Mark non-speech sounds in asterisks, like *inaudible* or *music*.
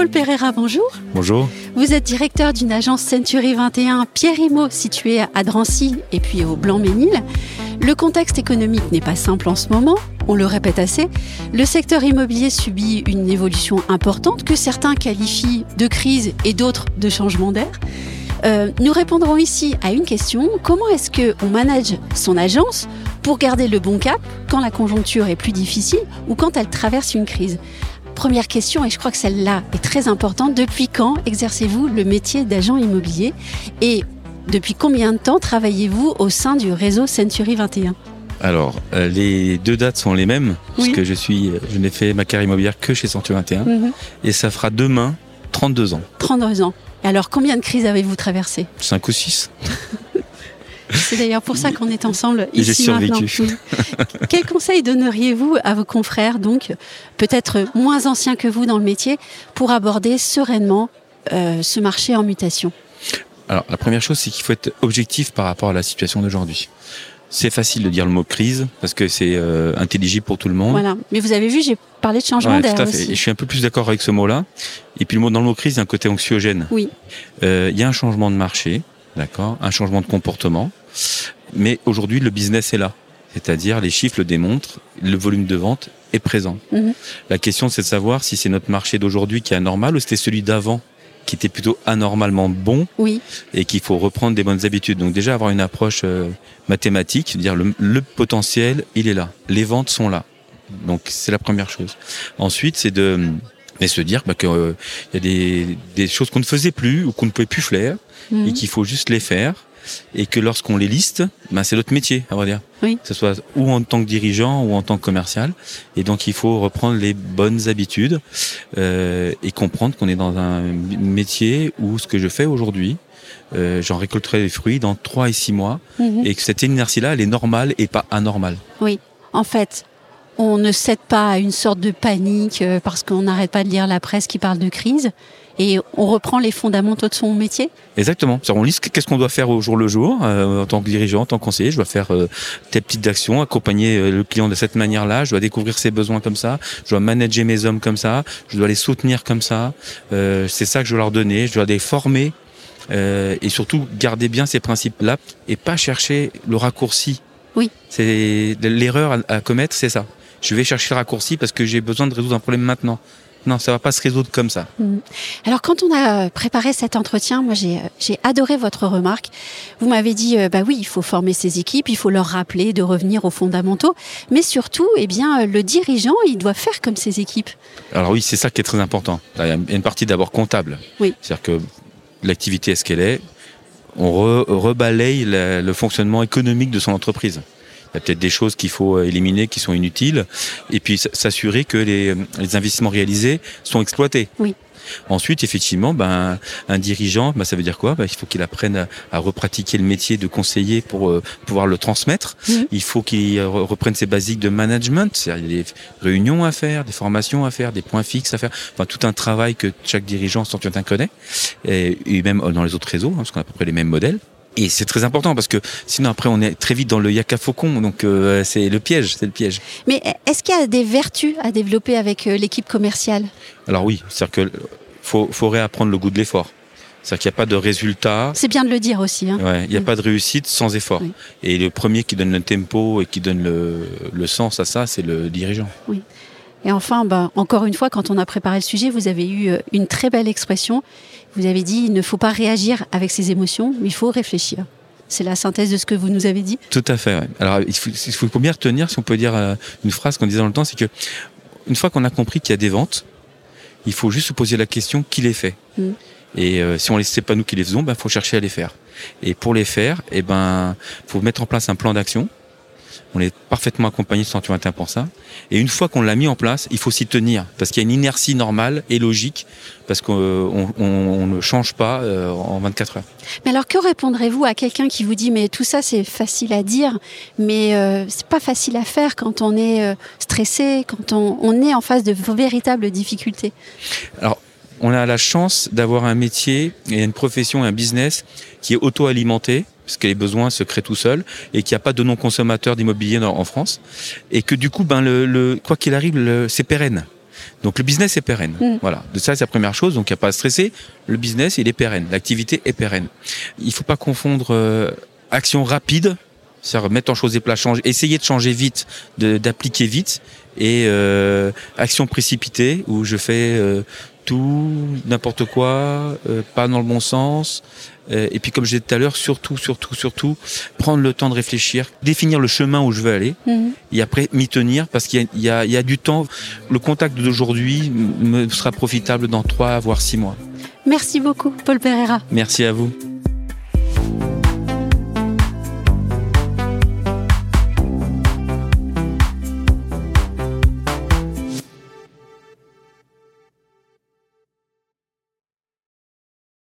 Paul Pereira, bonjour. Bonjour. Vous êtes directeur d'une agence Century 21 Pierre Imo située à Drancy et puis au Blanc-Ménil. Le contexte économique n'est pas simple en ce moment, on le répète assez. Le secteur immobilier subit une évolution importante que certains qualifient de crise et d'autres de changement d'air. Euh, nous répondrons ici à une question comment est-ce qu'on manage son agence pour garder le bon cap quand la conjoncture est plus difficile ou quand elle traverse une crise? Première question, et je crois que celle-là est très importante. Depuis quand exercez-vous le métier d'agent immobilier et depuis combien de temps travaillez-vous au sein du réseau Century 21 alors, euh, les deux dates sont les mêmes, puisque je suis, je n'ai fait ma carrière immobilière que chez Century 21, mhm. et ça fera demain 32 ans. 32 ans. Et alors, combien de crises avez-vous traversé 5 ou 6. C'est d'ailleurs pour ça qu'on est ensemble ici survécu. *laughs* Quel conseil donneriez-vous à vos confrères, donc peut-être moins anciens que vous dans le métier, pour aborder sereinement euh, ce marché en mutation? Alors, la première chose, c'est qu'il faut être objectif par rapport à la situation d'aujourd'hui. C'est facile de dire le mot crise parce que c'est euh, intelligible pour tout le monde. Voilà. Mais vous avez vu, j'ai parlé de changement d'air aussi. je suis un peu plus d'accord avec ce mot-là. Et puis le mot dans le mot crise, il y a un côté anxiogène. Oui. Euh, il y a un changement de marché, d'accord, un changement de comportement. Mais aujourd'hui, le business est là. C'est-à-dire, les chiffres le démontrent, le volume de vente est présent. Mhm. La question, c'est de savoir si c'est notre marché d'aujourd'hui qui est anormal ou c'était celui d'avant qui était plutôt anormalement bon oui. et qu'il faut reprendre des bonnes habitudes. Donc déjà avoir une approche euh, mathématique, dire le, le, potentiel, il est là, les ventes sont là. Donc c'est la première chose. Ensuite, c'est de mais se dire bah, qu'il euh, y a des, des choses qu'on ne faisait plus ou qu'on ne pouvait plus faire mhm. et qu'il faut juste les faire et que lorsqu'on les liste, ben c'est notre métier, à vrai dire. Oui. Que ce soit ou en tant que dirigeant ou en tant que commercial. Et donc il faut reprendre les bonnes habitudes euh, et comprendre qu'on est dans un métier où ce que je fais aujourd'hui, euh, j'en récolterai les fruits dans 3 et 6 mois mhm. et que cette inertie-là, elle est normale et pas anormale. Oui, en fait, on ne cède pas à une sorte de panique euh, parce qu'on n'arrête pas de lire la presse qui parle de crise et on reprend les fondamentaux de son métier Exactement. On liste qu'est-ce qu'on doit faire au jour le jour euh, en tant que dirigeant, en tant que conseiller. Je dois faire euh, telle petite action, accompagner euh, le client de cette manière-là. Je dois découvrir ses besoins comme ça. Je dois manager mes hommes comme ça. Je dois les soutenir comme ça. c'est ça que je dois leur donner. Je dois les former et surtout garder bien ces principes-là et pas chercher le raccourci. Oui. C'est l'erreur à, à commettre, c'est ça. Je vais chercher le raccourci parce que j'ai besoin de résoudre un problème maintenant. Non, ça va pas se résoudre comme ça. Mm. Alors, quand on a préparé cet entretien, moi, j'ai, adoré votre remarque. Vous m'avez dit, euh, bah oui, il faut former ses équipes, il faut leur rappeler de revenir aux fondamentaux, mais surtout, eh bien, le dirigeant, il doit faire comme ses équipes. Alors oui, c'est ça qui est très important. Il y a une partie d'abord comptable. Oui. C'est-à-dire que l'activité est ce qu'elle est? On rebalaye le fonctionnement économique de son entreprise. Il y a peut-être des choses qu'il faut euh, éliminer, qui sont inutiles, et puis s'assurer que les, les investissements réalisés sont exploités. Oui. Ensuite, effectivement, ben, un dirigeant, ben, ça veut dire quoi? Ben, Il faut qu'il apprenne à, repratiquer le métier de conseiller pour euh, pouvoir le transmettre. Il faut qu'il reprenne ses basiques de management. Il y a des réunions à faire, des formations à faire, des points fixes à faire. Enfin, tout un travail que chaque dirigeant un connaît. Et, et même dans les autres réseaux, hein, parce qu'on a à peu près les mêmes modèles. Et c'est très important parce que sinon après on est très vite dans le yaka faucon, donc euh, c'est le piège, c'est le piège. Mais est-ce qu'il y a des vertus à développer avec euh, l'équipe commerciale? Alors oui, c'est-à-dire que faut, faut réapprendre le goût de l'effort. C'est-à-dire qu'il n'y a pas de résultat. C'est bien de le dire aussi. Hein. Ouais, il n'y a pas de réussite sans effort. Et le premier qui donne le tempo et qui donne le, le sens à ça, c'est le dirigeant. Oui. Et enfin, bah, encore une fois, quand on a préparé le sujet, vous avez eu euh, une très belle expression. Vous avez dit, il ne faut pas réagir avec ses émotions, mais il faut réfléchir. C'est la synthèse de ce que vous nous avez dit Tout à fait. Alors, il faut, il faut bien retenir, si on peut dire euh, une phrase qu'on disait dans le temps, c'est que une fois qu'on a compris qu'il y a des ventes, il faut juste se poser la question qui les fait? Mm. Et euh, si on ne sait pas nous qui les faisons, il ben, faut chercher à les faire. Et pour les faire, eh ben, faut mettre en place un plan d'action on est parfaitement accompagné de 121 pour ça. Et une fois qu'on l'a mis en place, il faut s'y tenir parce qu'il y a une inertie normale et logique parce qu'on ne change pas euh, en 24 heures. Mais alors que répondrez-vous à quelqu'un qui vous dit mais tout ça c'est facile à dire, mais euh, c'est pas facile à faire quand on est euh, stressé, quand on, on, est en face de véritables difficultés? Alors on a la chance d'avoir un métier et une profession, un business qui est auto-alimenté parce que les besoins se créent tout seuls et qu'il n'y a pas de non-consommateurs d'immobilier en France et que du coup, ben le, quoi qu'il arrive, c'est pérenne. Donc le business est pérenne. Mm. Voilà. De ça, c'est la première chose. Donc il n'y a pas à stresser. Le business, il est pérenne. L'activité est pérenne. Il faut pas confondre euh, action rapide, c'est-à-dire mettre en chose et plat, changer, essayer de changer vite, d'appliquer vite, et euh, action précipitée où je fais euh, tout, n'importe quoi, euh, pas dans le bon sens. Euh, et puis comme je disais tout à l'heure, surtout, surtout, surtout, prendre le temps de réfléchir, définir le chemin où je veux aller Mhm. et après m'y tenir parce qu'il y y a du temps. Le contact d'aujourd'hui me sera profitable dans trois voire six mois. Merci beaucoup, Paul Pereira. Merci à vous.